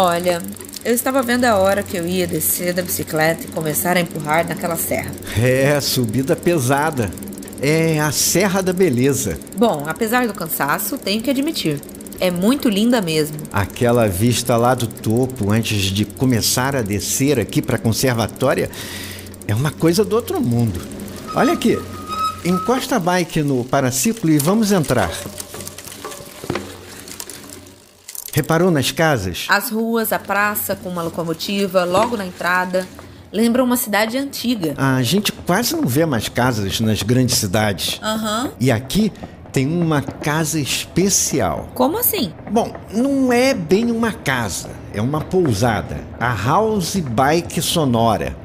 Olha, eu estava vendo a hora que eu ia descer da bicicleta e começar a empurrar naquela serra. É, subida pesada. É a Serra da Beleza. Bom, apesar do cansaço, tenho que admitir. É muito linda mesmo. Aquela vista lá do topo antes de começar a descer aqui para a conservatória é uma coisa do outro mundo. Olha aqui, encosta a bike no paraciclo e vamos entrar. Reparou nas casas? As ruas, a praça com uma locomotiva logo na entrada lembram uma cidade antiga. A gente quase não vê mais casas nas grandes cidades. Aham. E aqui tem uma casa especial. Como assim? Bom, não é bem uma casa, é uma pousada. A House Bike Sonora.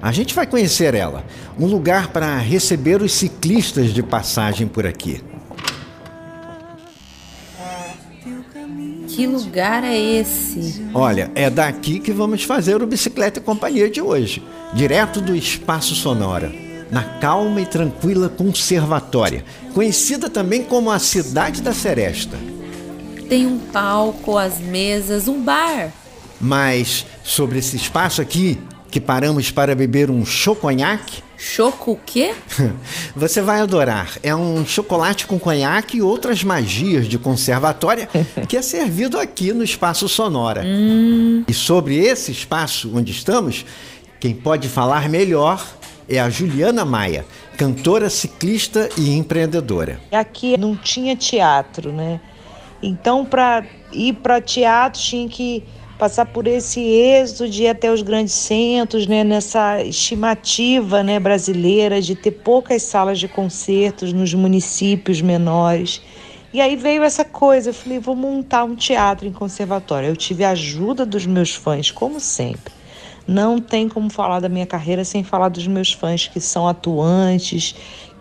A gente vai conhecer ela. Um lugar para receber os ciclistas de passagem por aqui. Que lugar é esse? Olha, é daqui que vamos fazer o Bicicleta e Companhia de hoje. Direto do Espaço Sonora. Na calma e tranquila conservatória. Conhecida também como a Cidade da Seresta. Tem um palco, as mesas, um bar. Mas sobre esse espaço aqui, que paramos para beber um choconhaque, Choco o quê? você vai adorar. É um chocolate com conhaque e outras magias de conservatória que é servido aqui no Espaço Sonora. E sobre esse espaço onde estamos, quem pode falar melhor é a Juliana Maia, cantora, ciclista e empreendedora. Aqui não tinha teatro, né? Então, para ir para teatro, tinha que passar por esse êxodo de ir até os grandes centros, né? Nessa estimativa né, brasileira de ter poucas salas de concertos nos municípios menores. E aí veio essa coisa, eu falei, vou montar um teatro em conservatório. Eu tive a ajuda dos meus fãs, como sempre. Não tem como falar da minha carreira sem falar dos meus fãs que são atuantes,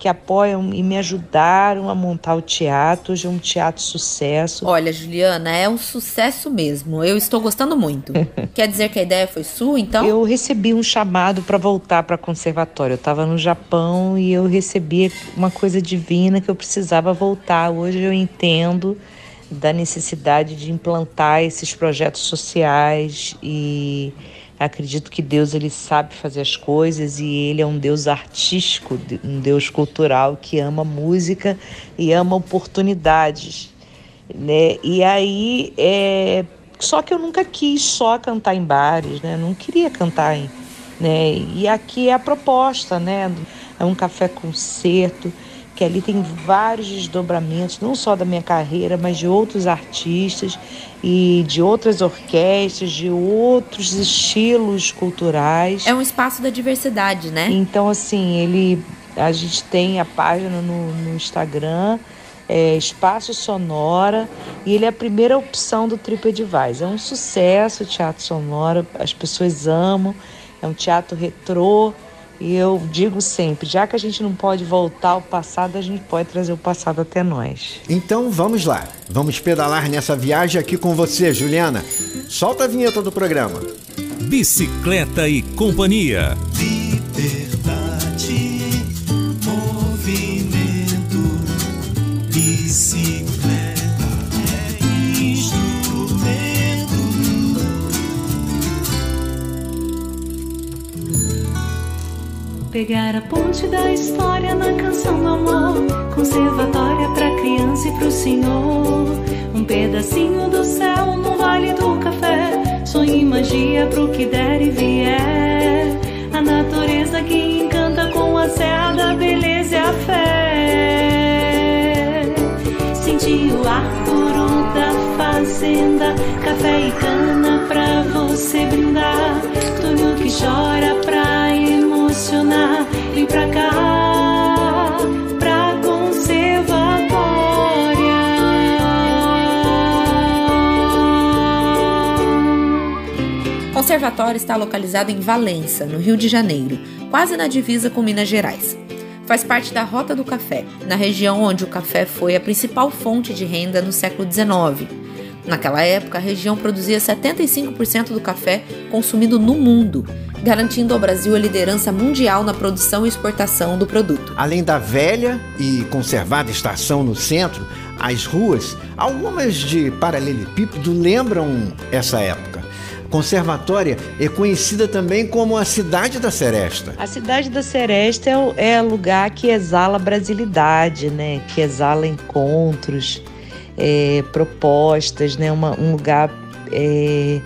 que apoiam e me ajudaram a montar o teatro. Hoje é um teatro sucesso. Olha, Juliana, é um sucesso mesmo. Eu estou gostando muito. Quer dizer que a ideia foi sua, então? Eu recebi um chamado para voltar para conservatório. Eu estava no Japão e eu recebi uma coisa divina que eu precisava voltar. Hoje eu entendo da necessidade de implantar esses projetos sociais e acredito que Deus ele sabe fazer as coisas e ele é um Deus artístico, um Deus cultural que ama música e ama oportunidades, né? E aí é só que eu nunca quis só cantar em bares, né? Não queria cantar em, né? E aqui é a proposta, né? É um café concerto que ali tem vários desdobramentos, não só da minha carreira, mas de outros artistas e de outras orquestras, de outros estilos culturais. É um espaço da diversidade, né? Então, assim, ele a gente tem a página no, no Instagram, é Espaço Sonora, e ele é a primeira opção do TripAdvisor. É um sucesso o Teatro Sonora, as pessoas amam, é um teatro retrô, e eu digo sempre, já que a gente não pode voltar ao passado, a gente pode trazer o passado até nós. Então vamos lá, vamos pedalar nessa viagem aqui com você, Juliana. Solta a vinheta do programa. Bicicleta e Companhia. Pegar a ponte da história na canção do amor. Conservatória pra criança e pro senhor. Um pedacinho do céu no vale do café. Sonho e magia pro que der e vier. A natureza que encanta com a serra da beleza e a fé. Sentir o ar puro da fazenda. Café e cana pra você brindar. Tudo que chora pra emocionar. Vem pra cá, pra conservatória. Conservatório está localizado em Valença, no Rio de Janeiro, quase na divisa com Minas Gerais. Faz parte da Rota do Café, na região onde o café foi a principal fonte de renda no século XIX. Naquela época, a região produzia 75% do café consumido no mundo, garantindo ao Brasil a liderança mundial na produção e exportação do produto. Além da velha e conservada estação no centro, as ruas, algumas de paralelepípedo, lembram essa época. Conservatória é conhecida também como a cidade da Seresta. A cidade da Seresta é o, é lugar que exala brasilidade, né? Que exala encontros, é, propostas, né? Uma, um lugar é,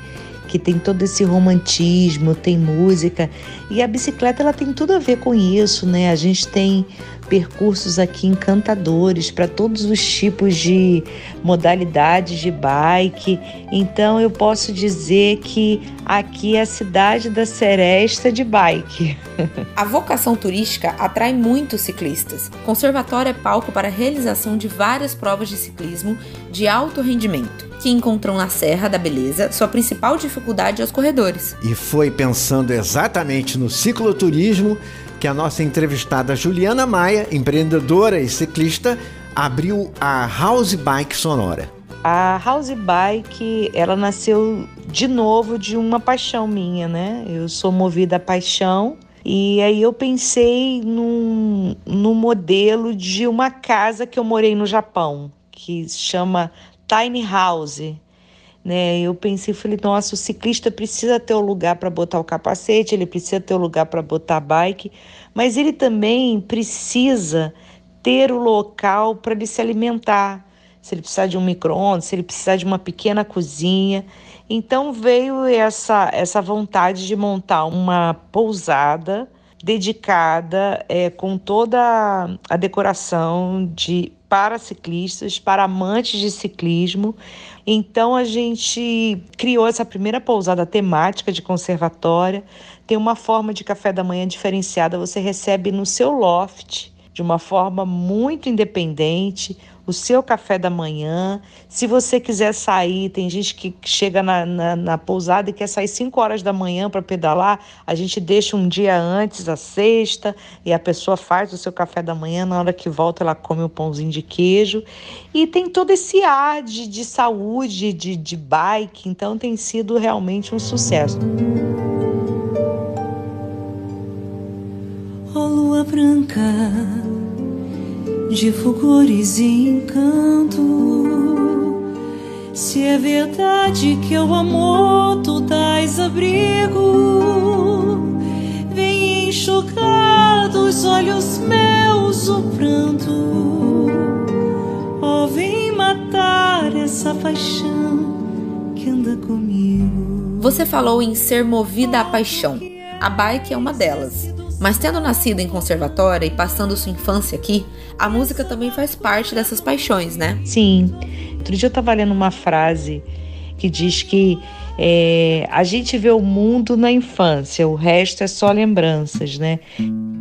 que tem todo esse romantismo, tem música. E a bicicleta ela tem tudo a ver com isso, né? A gente tem percursos aqui encantadores para todos os tipos de modalidades de bike. Então eu posso dizer que aqui é a cidade da seresta de bike. A vocação turística atrai muitos ciclistas. Conservatório é palco para a realização de várias provas de ciclismo de alto rendimento que encontram na Serra da Beleza sua principal dificuldade aos corredores. E foi pensando exatamente no cicloturismo que a nossa entrevistada Juliana Maia, empreendedora e ciclista, abriu a House Bike Sonora. A House Bike, ela nasceu de novo de uma paixão minha, né? Eu sou movida a paixão e aí eu pensei num, num modelo de uma casa que eu morei no Japão, que se chama Tiny House né? Eu pensei, falei, nossa, o ciclista precisa ter o um lugar para botar o capacete, ele precisa ter o um lugar para botar a bike, mas ele também precisa ter o local para ele se alimentar. Se ele precisar de um micro-ondas, se ele precisar de uma pequena cozinha. Então veio essa, essa vontade de montar uma pousada dedicada é, com toda a decoração de para ciclistas, para amantes de ciclismo, então a gente criou essa primeira pousada temática de conservatória. Tem uma forma de café da manhã diferenciada, você recebe no seu loft de uma forma muito independente o seu café da manhã. Se você quiser sair, tem gente que chega na, na, na pousada e quer sair 5 horas da manhã para pedalar, a gente deixa um dia antes, a sexta, e a pessoa faz o seu café da manhã, na hora que volta ela come o pãozinho de queijo. E tem todo esse ar de, de saúde, de, de bike, então tem sido realmente um sucesso. Oh, lua branca de fulgores e encanto. Se é verdade que o amor tu dás abrigo, vem enxugar dos olhos meus o pranto. Oh, vem matar essa paixão que anda comigo. Você falou em ser movida à paixão. A bike é uma delas. Mas tendo nascido em conservatória e passando sua infância aqui, a música também faz parte dessas paixões, né? Sim. Outro dia eu estava lendo uma frase que diz que é, a gente vê o mundo na infância, o resto é só lembranças, né?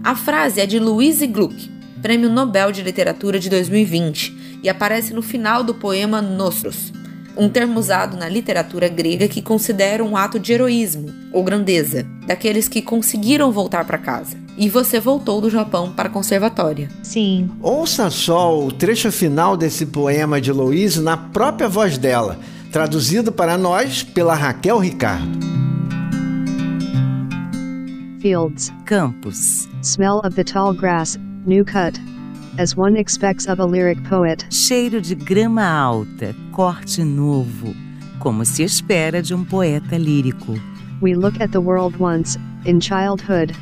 A frase é de Louise Gluck, Prêmio Nobel de Literatura de 2020, e aparece no final do poema Nostros, um termo usado na literatura grega que considera um ato de heroísmo ou grandeza, daqueles que conseguiram voltar para casa. E você voltou do Japão para a conservatória. Sim. Ouça só o trecho final desse poema de Louise na própria voz dela, traduzido para nós pela Raquel Ricardo. Fields, Campos, smell of the tall grass, new cut, as one expects of a lyric poet. cheiro de grama alta, corte novo, como se espera de um poeta lírico. We look at the world once, in childhood.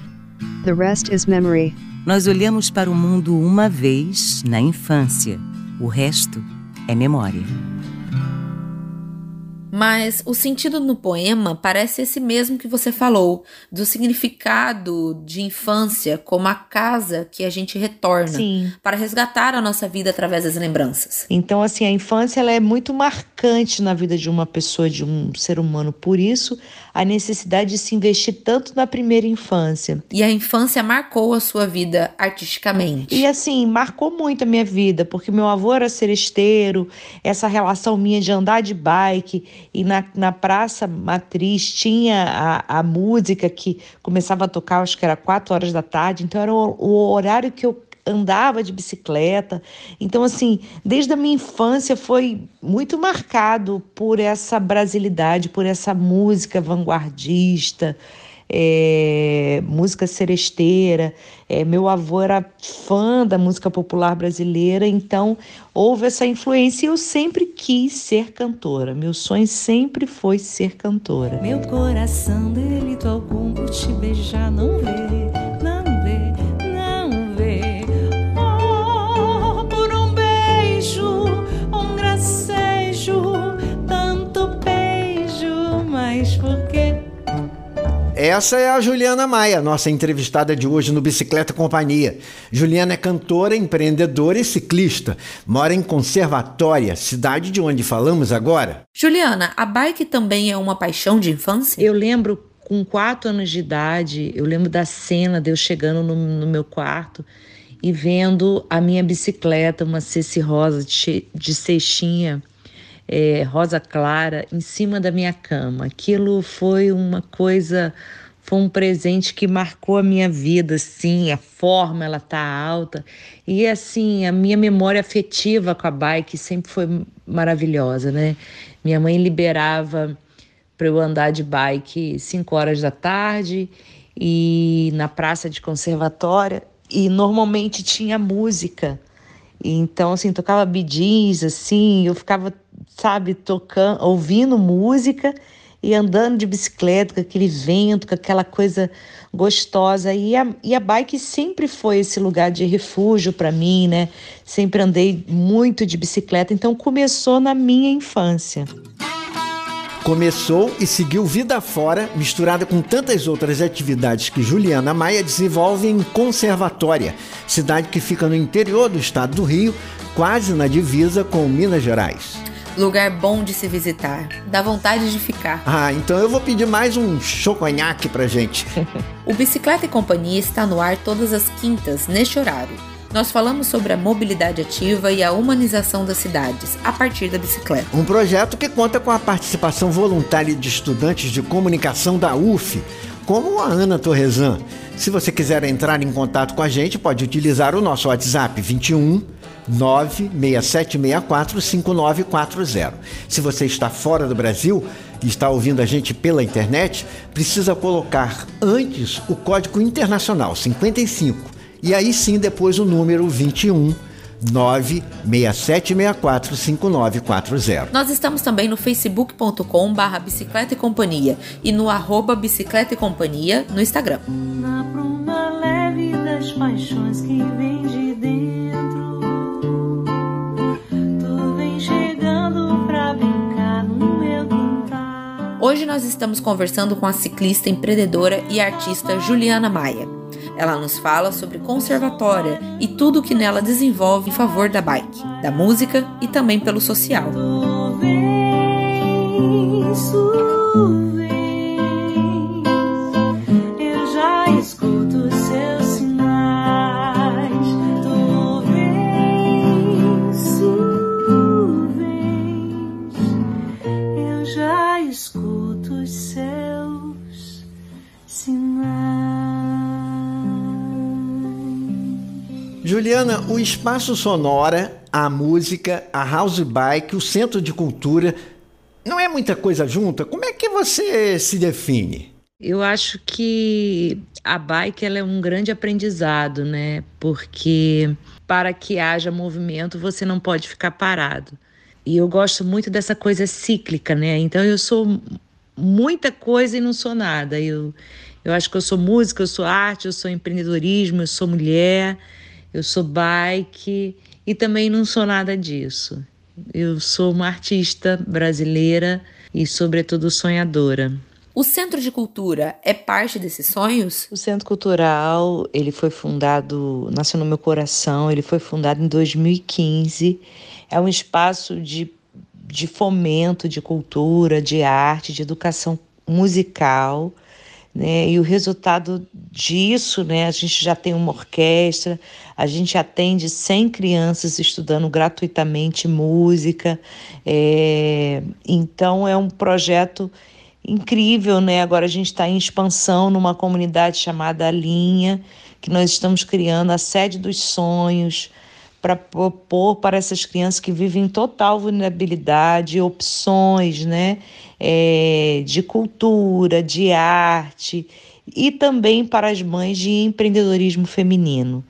The rest is memory. Nós olhamos para o mundo uma vez na infância, o resto é memória. Mas o sentido no poema parece esse mesmo que você falou, do significado de infância como a casa que a gente retorna Sim. para resgatar a nossa vida através das lembranças. Então, assim, a infância ela é muito marcante na vida de uma pessoa, de um ser humano. Por isso, a necessidade de se investir tanto na primeira infância. E a infância marcou a sua vida artisticamente. E assim, marcou muito a minha vida, porque meu avô era seresteiro, essa relação minha de andar de bike, e na, na Praça Matriz tinha a, a música que começava a tocar, acho que era quatro horas da tarde, então era o, o horário que eu andava de bicicleta. Então, assim, desde a minha infância foi muito marcado por essa brasilidade, por essa música vanguardista. É, música seresteira. É, meu avô era fã da música popular brasileira, então houve essa influência e eu sempre quis ser cantora. Meu sonho sempre foi ser cantora. Meu coração delito algum por te beijar não Essa é a Juliana Maia, nossa entrevistada de hoje no Bicicleta Companhia. Juliana é cantora, empreendedora e ciclista. Mora em Conservatória, cidade de onde falamos agora. Juliana, a bike também é uma paixão de infância? Eu lembro com quatro anos de idade, eu lembro da cena de eu chegando no, no meu quarto e vendo a minha bicicleta, uma Ceci Rosa de, de cestinha, é, rosa clara, em cima da minha cama. Aquilo foi uma coisa, foi um presente que marcou a minha vida, assim, a forma, ela tá alta. E assim, a minha memória afetiva com a bike sempre foi maravilhosa, né? Minha mãe liberava para eu andar de bike 5 horas da tarde e na praça de conservatória e normalmente tinha música. Então, assim, tocava bidis, assim, eu ficava, sabe, tocando, ouvindo música e andando de bicicleta, com aquele vento, com aquela coisa gostosa. E a, e a bike sempre foi esse lugar de refúgio para mim, né? Sempre andei muito de bicicleta, então começou na minha infância. Começou e seguiu vida fora, misturada com tantas outras atividades que Juliana Maia desenvolve em Conservatória, cidade que fica no interior do estado do Rio, quase na divisa com Minas Gerais. Lugar bom de se visitar. Dá vontade de ficar. Ah, então eu vou pedir mais um choconhaque pra gente. O Bicicleta e Companhia está no ar todas as quintas, neste horário. Nós falamos sobre a mobilidade ativa e a humanização das cidades, a partir da bicicleta. Um projeto que conta com a participação voluntária de estudantes de comunicação da UF, como a Ana Torresan. Se você quiser entrar em contato com a gente, pode utilizar o nosso WhatsApp 21 96764 5940. Se você está fora do Brasil e está ouvindo a gente pela internet, precisa colocar antes o código internacional 55 e aí sim depois o número 21 96764 5940. Nós estamos também no facebook.com barra bicicleta e companhia e no arroba bicicleta e companhia no Instagram. Na bruma leve das paixões que vem de Hoje nós estamos conversando com a ciclista, empreendedora e artista Juliana Maia. Ela nos fala sobre conservatória e tudo o que nela desenvolve em favor da bike, da música e também pelo social. Juliana, o espaço sonora, a música, a house bike, o centro de cultura, não é muita coisa junta? Como é que você se define? Eu acho que a bike ela é um grande aprendizado, né? Porque para que haja movimento, você não pode ficar parado. E eu gosto muito dessa coisa cíclica, né? Então eu sou muita coisa e não sou nada. Eu, eu acho que eu sou música, eu sou arte, eu sou empreendedorismo, eu sou mulher, eu sou bike e também não sou nada disso. Eu sou uma artista brasileira e, sobretudo, sonhadora. O Centro de Cultura é parte desses sonhos? O Centro Cultural, ele foi fundado, nasceu no meu coração, ele foi fundado em 2015. É um espaço de, de fomento de cultura, de arte, de educação musical. Né? E o resultado disso, né? a gente já tem uma orquestra, a gente atende 100 crianças estudando gratuitamente música. É... Então, é um projeto incrível, né? Agora a gente está em expansão numa comunidade chamada Linha, que nós estamos criando a sede dos sonhos para propor para essas crianças que vivem em total vulnerabilidade opções, né? É, de cultura, de arte e também para as mães de empreendedorismo feminino.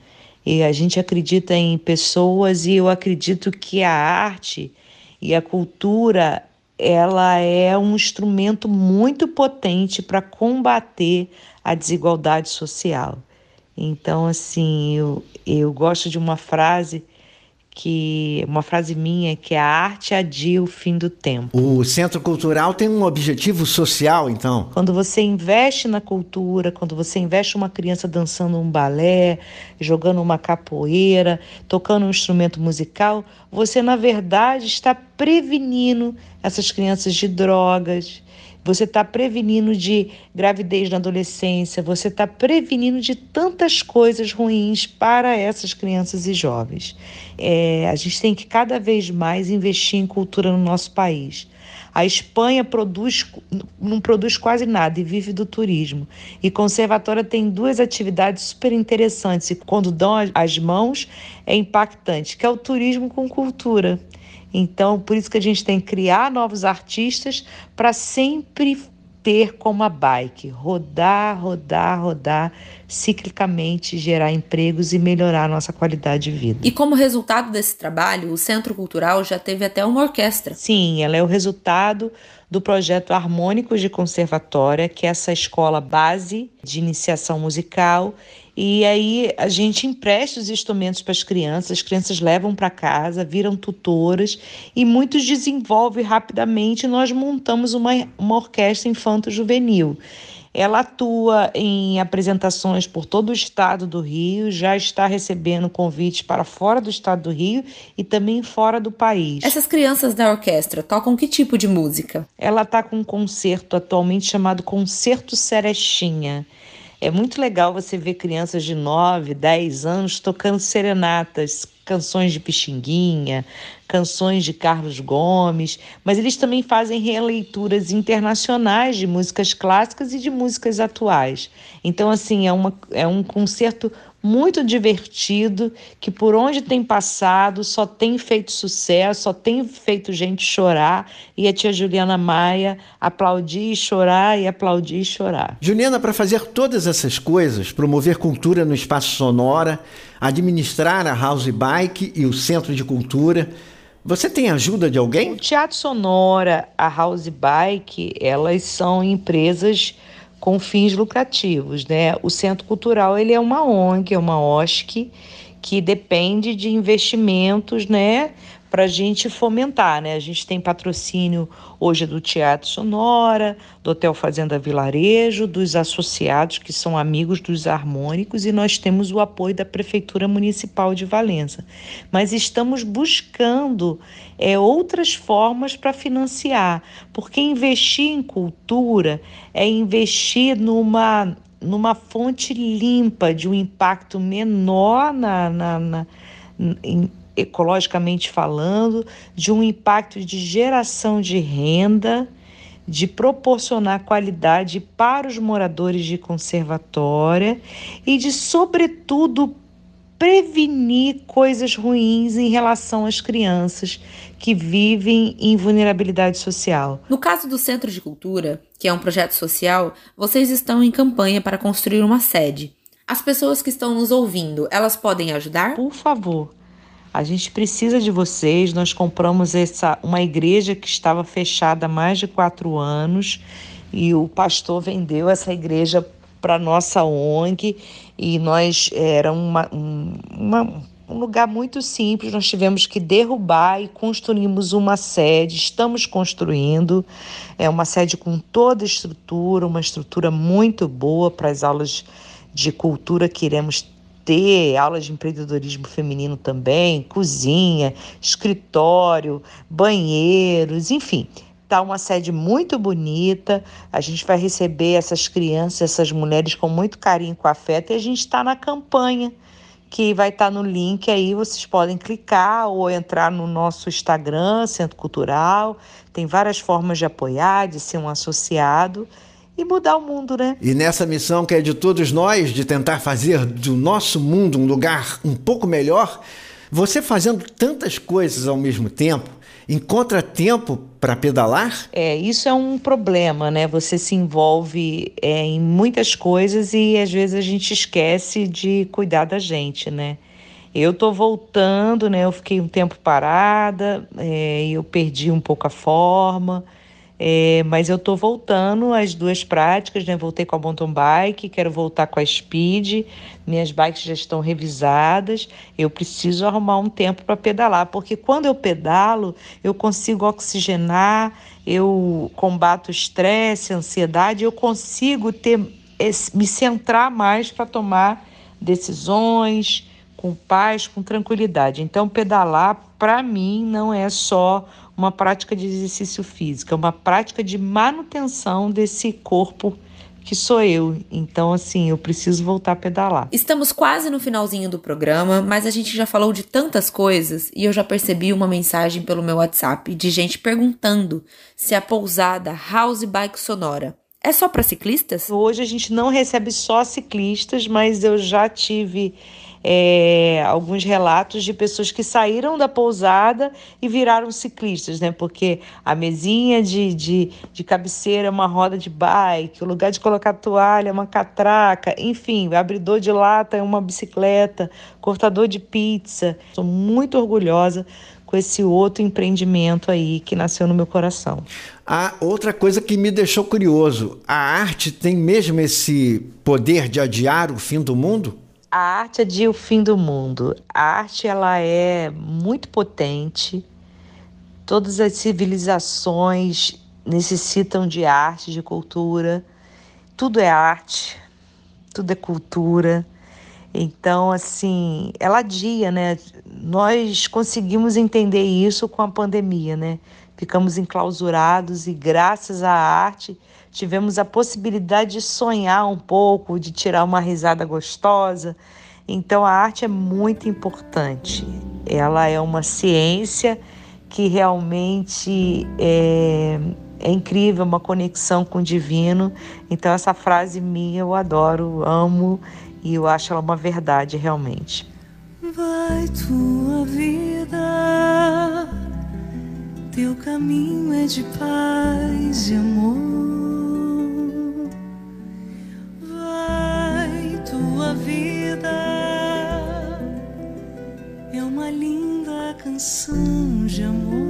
E a gente acredita em pessoas e eu acredito que a arte e a cultura ela é um instrumento muito potente para combater a desigualdade social. Então, assim, eu, eu gosto de uma frase que uma frase minha que é a arte adia o fim do tempo. O Centro Cultural tem um objetivo social, então? Quando você investe na cultura, quando você investe uma criança dançando um balé, jogando uma capoeira, tocando um instrumento musical, você na verdade está prevenindo essas crianças de drogas, você está prevenindo de gravidez na adolescência, você está prevenindo de tantas coisas ruins para essas crianças e jovens. É, a gente tem que cada vez mais investir em cultura no nosso país. A Espanha produz, não produz quase nada e vive do turismo. E Conservatória tem duas atividades super interessantes e quando dão as mãos é impactante, que é o turismo com cultura. Então, por isso que a gente tem que criar novos artistas para sempre ter como a bike, rodar, rodar, rodar, ciclicamente gerar empregos e melhorar a nossa qualidade de vida. E como resultado desse trabalho, o Centro Cultural já teve até uma orquestra. Sim, ela é o resultado do projeto Harmônicos de Conservatória, que é essa escola base de iniciação musical e aí a gente empresta os instrumentos para as crianças, as crianças levam para casa, viram tutoras e muitos desenvolvem rapidamente. Nós montamos uma, uma orquestra infanto-juvenil. Ela atua em apresentações por todo o estado do Rio, já está recebendo convites para fora do estado do Rio e também fora do país. Essas crianças da orquestra tocam que tipo de música? Ela está com um concerto atualmente chamado Concerto Serechinha. É muito legal você ver crianças de 9, 10 anos tocando serenatas, canções de Pixinguinha, canções de Carlos Gomes, mas eles também fazem releituras internacionais de músicas clássicas e de músicas atuais. Então, assim, é, uma, é um concerto muito divertido, que por onde tem passado só tem feito sucesso, só tem feito gente chorar. E a tia Juliana Maia aplaudir e chorar e aplaudir e chorar. Juliana, para fazer todas essas coisas, promover cultura no espaço sonora, administrar a House Bike e o Centro de Cultura, você tem ajuda de alguém? O Teatro Sonora, a House Bike, elas são empresas com fins lucrativos, né? O Centro Cultural ele é uma ONG, é uma OSC que depende de investimentos, né, para a gente fomentar, né? A gente tem patrocínio hoje do Teatro Sonora, do Hotel Fazenda Vilarejo, dos associados que são amigos dos harmônicos e nós temos o apoio da Prefeitura Municipal de Valença. Mas estamos buscando é, outras formas para financiar, porque investir em cultura é investir numa numa fonte limpa de um impacto menor na, na, na em, ecologicamente falando, de um impacto de geração de renda, de proporcionar qualidade para os moradores de conservatória e de, sobretudo, prevenir coisas ruins em relação às crianças que vivem em vulnerabilidade social. No caso do Centro de Cultura, que é um projeto social, vocês estão em campanha para construir uma sede. As pessoas que estão nos ouvindo, elas podem ajudar? Por favor, a gente precisa de vocês. Nós compramos essa uma igreja que estava fechada há mais de quatro anos e o pastor vendeu essa igreja para nossa ONG e nós era uma, uma, um lugar muito simples. Nós tivemos que derrubar e construímos uma sede. Estamos construindo é uma sede com toda estrutura, uma estrutura muito boa para as aulas de cultura que iremos ter aulas de empreendedorismo feminino também, cozinha, escritório, banheiros, enfim. Tá uma sede muito bonita. A gente vai receber essas crianças, essas mulheres com muito carinho, com afeto, e a gente está na campanha que vai estar tá no link aí, vocês podem clicar ou entrar no nosso Instagram, Centro Cultural. Tem várias formas de apoiar, de ser um associado e mudar o mundo, né? E nessa missão que é de todos nós, de tentar fazer do nosso mundo um lugar um pouco melhor, você fazendo tantas coisas ao mesmo tempo, encontra tempo para pedalar? É, isso é um problema, né? Você se envolve é, em muitas coisas e às vezes a gente esquece de cuidar da gente, né? Eu tô voltando, né? Eu fiquei um tempo parada, é, eu perdi um pouco a forma, é, mas eu tô voltando às duas práticas, né? Voltei com a mountain bike, quero voltar com a speed. Minhas bikes já estão revisadas. Eu preciso arrumar um tempo para pedalar, porque quando eu pedalo, eu consigo oxigenar, eu combato estresse, ansiedade, eu consigo ter me centrar mais para tomar decisões com paz, com tranquilidade. Então, pedalar para mim não é só uma prática de exercício físico, é uma prática de manutenção desse corpo que sou eu. Então, assim, eu preciso voltar a pedalar. Estamos quase no finalzinho do programa, mas a gente já falou de tantas coisas e eu já percebi uma mensagem pelo meu WhatsApp de gente perguntando se a pousada House Bike Sonora é só para ciclistas? Hoje a gente não recebe só ciclistas, mas eu já tive é, alguns relatos de pessoas que saíram da pousada e viraram ciclistas, né? Porque a mesinha de, de, de cabeceira é uma roda de bike, o lugar de colocar toalha é uma catraca, enfim, abridor de lata é uma bicicleta, cortador de pizza. Sou muito orgulhosa com esse outro empreendimento aí que nasceu no meu coração. A outra coisa que me deixou curioso, a arte tem mesmo esse poder de adiar o fim do mundo? A arte é de o fim do mundo. A arte ela é muito potente. Todas as civilizações necessitam de arte, de cultura. Tudo é arte, tudo é cultura. Então, assim, ela adia, né? Nós conseguimos entender isso com a pandemia, né? Ficamos enclausurados e graças à arte tivemos a possibilidade de sonhar um pouco, de tirar uma risada gostosa. Então a arte é muito importante. Ela é uma ciência que realmente é, é incrível, uma conexão com o divino. Então essa frase minha eu adoro, amo e eu acho ela uma verdade realmente. Vai tua vida, teu caminho é de paz e amor. tua vida é uma linda canção de amor.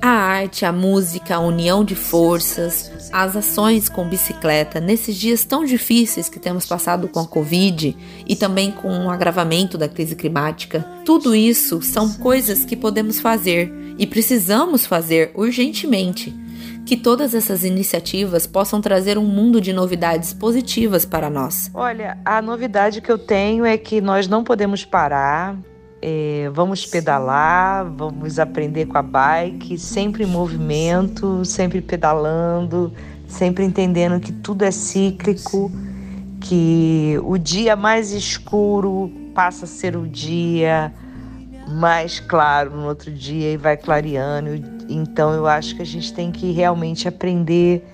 A arte, a música, a união de forças, as ações com bicicleta nesses dias tão difíceis que temos passado com a Covid e também com o agravamento da crise climática, tudo isso são coisas que podemos fazer e precisamos fazer urgentemente que todas essas iniciativas possam trazer um mundo de novidades positivas para nós. Olha, a novidade que eu tenho é que nós não podemos parar. É, vamos pedalar, vamos aprender com a bike, sempre em movimento, sempre pedalando, sempre entendendo que tudo é cíclico, que o dia mais escuro passa a ser o dia mais claro no outro dia e vai clareando. Então eu acho que a gente tem que realmente aprender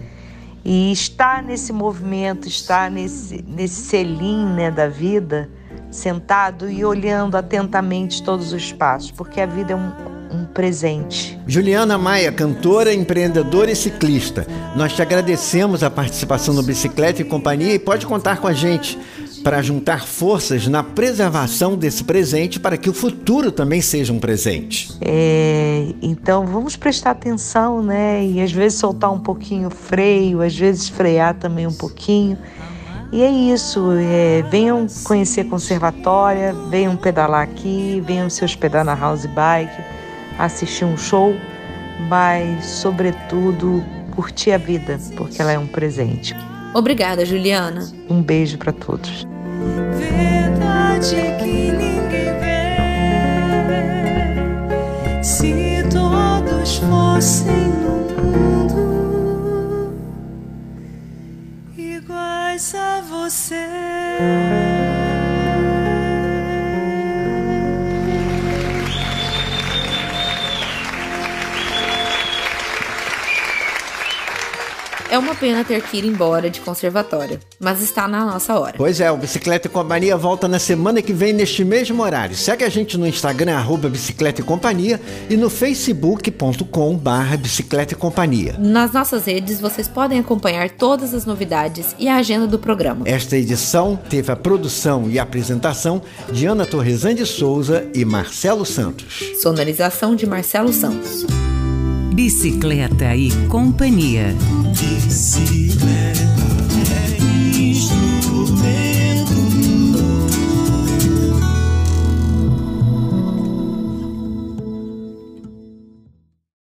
e estar nesse movimento, estar nesse, nesse selim né, da vida, sentado e olhando atentamente todos os passos, porque a vida é um, um presente. Juliana Maia, cantora, empreendedora e ciclista, nós te agradecemos a participação no Bicicleta e Companhia e pode contar com a gente para juntar forças na preservação desse presente para que o futuro também seja um presente. É, então vamos prestar atenção, né? E às vezes soltar um pouquinho o freio, às vezes frear também um pouquinho. E é isso, é, venham conhecer a conservatória, venham pedalar aqui, venham se hospedar na house bike, assistir um show, mas sobretudo curtir a vida, porque ela é um presente. Obrigada, Juliana. Um beijo para todos. Verdade que ninguém vê. Se todos fossem no mundo iguais a você. É uma pena ter que ir embora de conservatório, mas está na nossa hora. Pois é, o Bicicleta e Companhia volta na semana que vem neste mesmo horário. Segue a gente no Instagram, arroba Bicicleta e Companhia e no facebook.com barra Bicicleta e Companhia. Nas nossas redes vocês podem acompanhar todas as novidades e a agenda do programa. Esta edição teve a produção e apresentação de Ana Torresan de Souza e Marcelo Santos. Sonorização de Marcelo Santos. Bicicleta e Companhia. Bicicleta.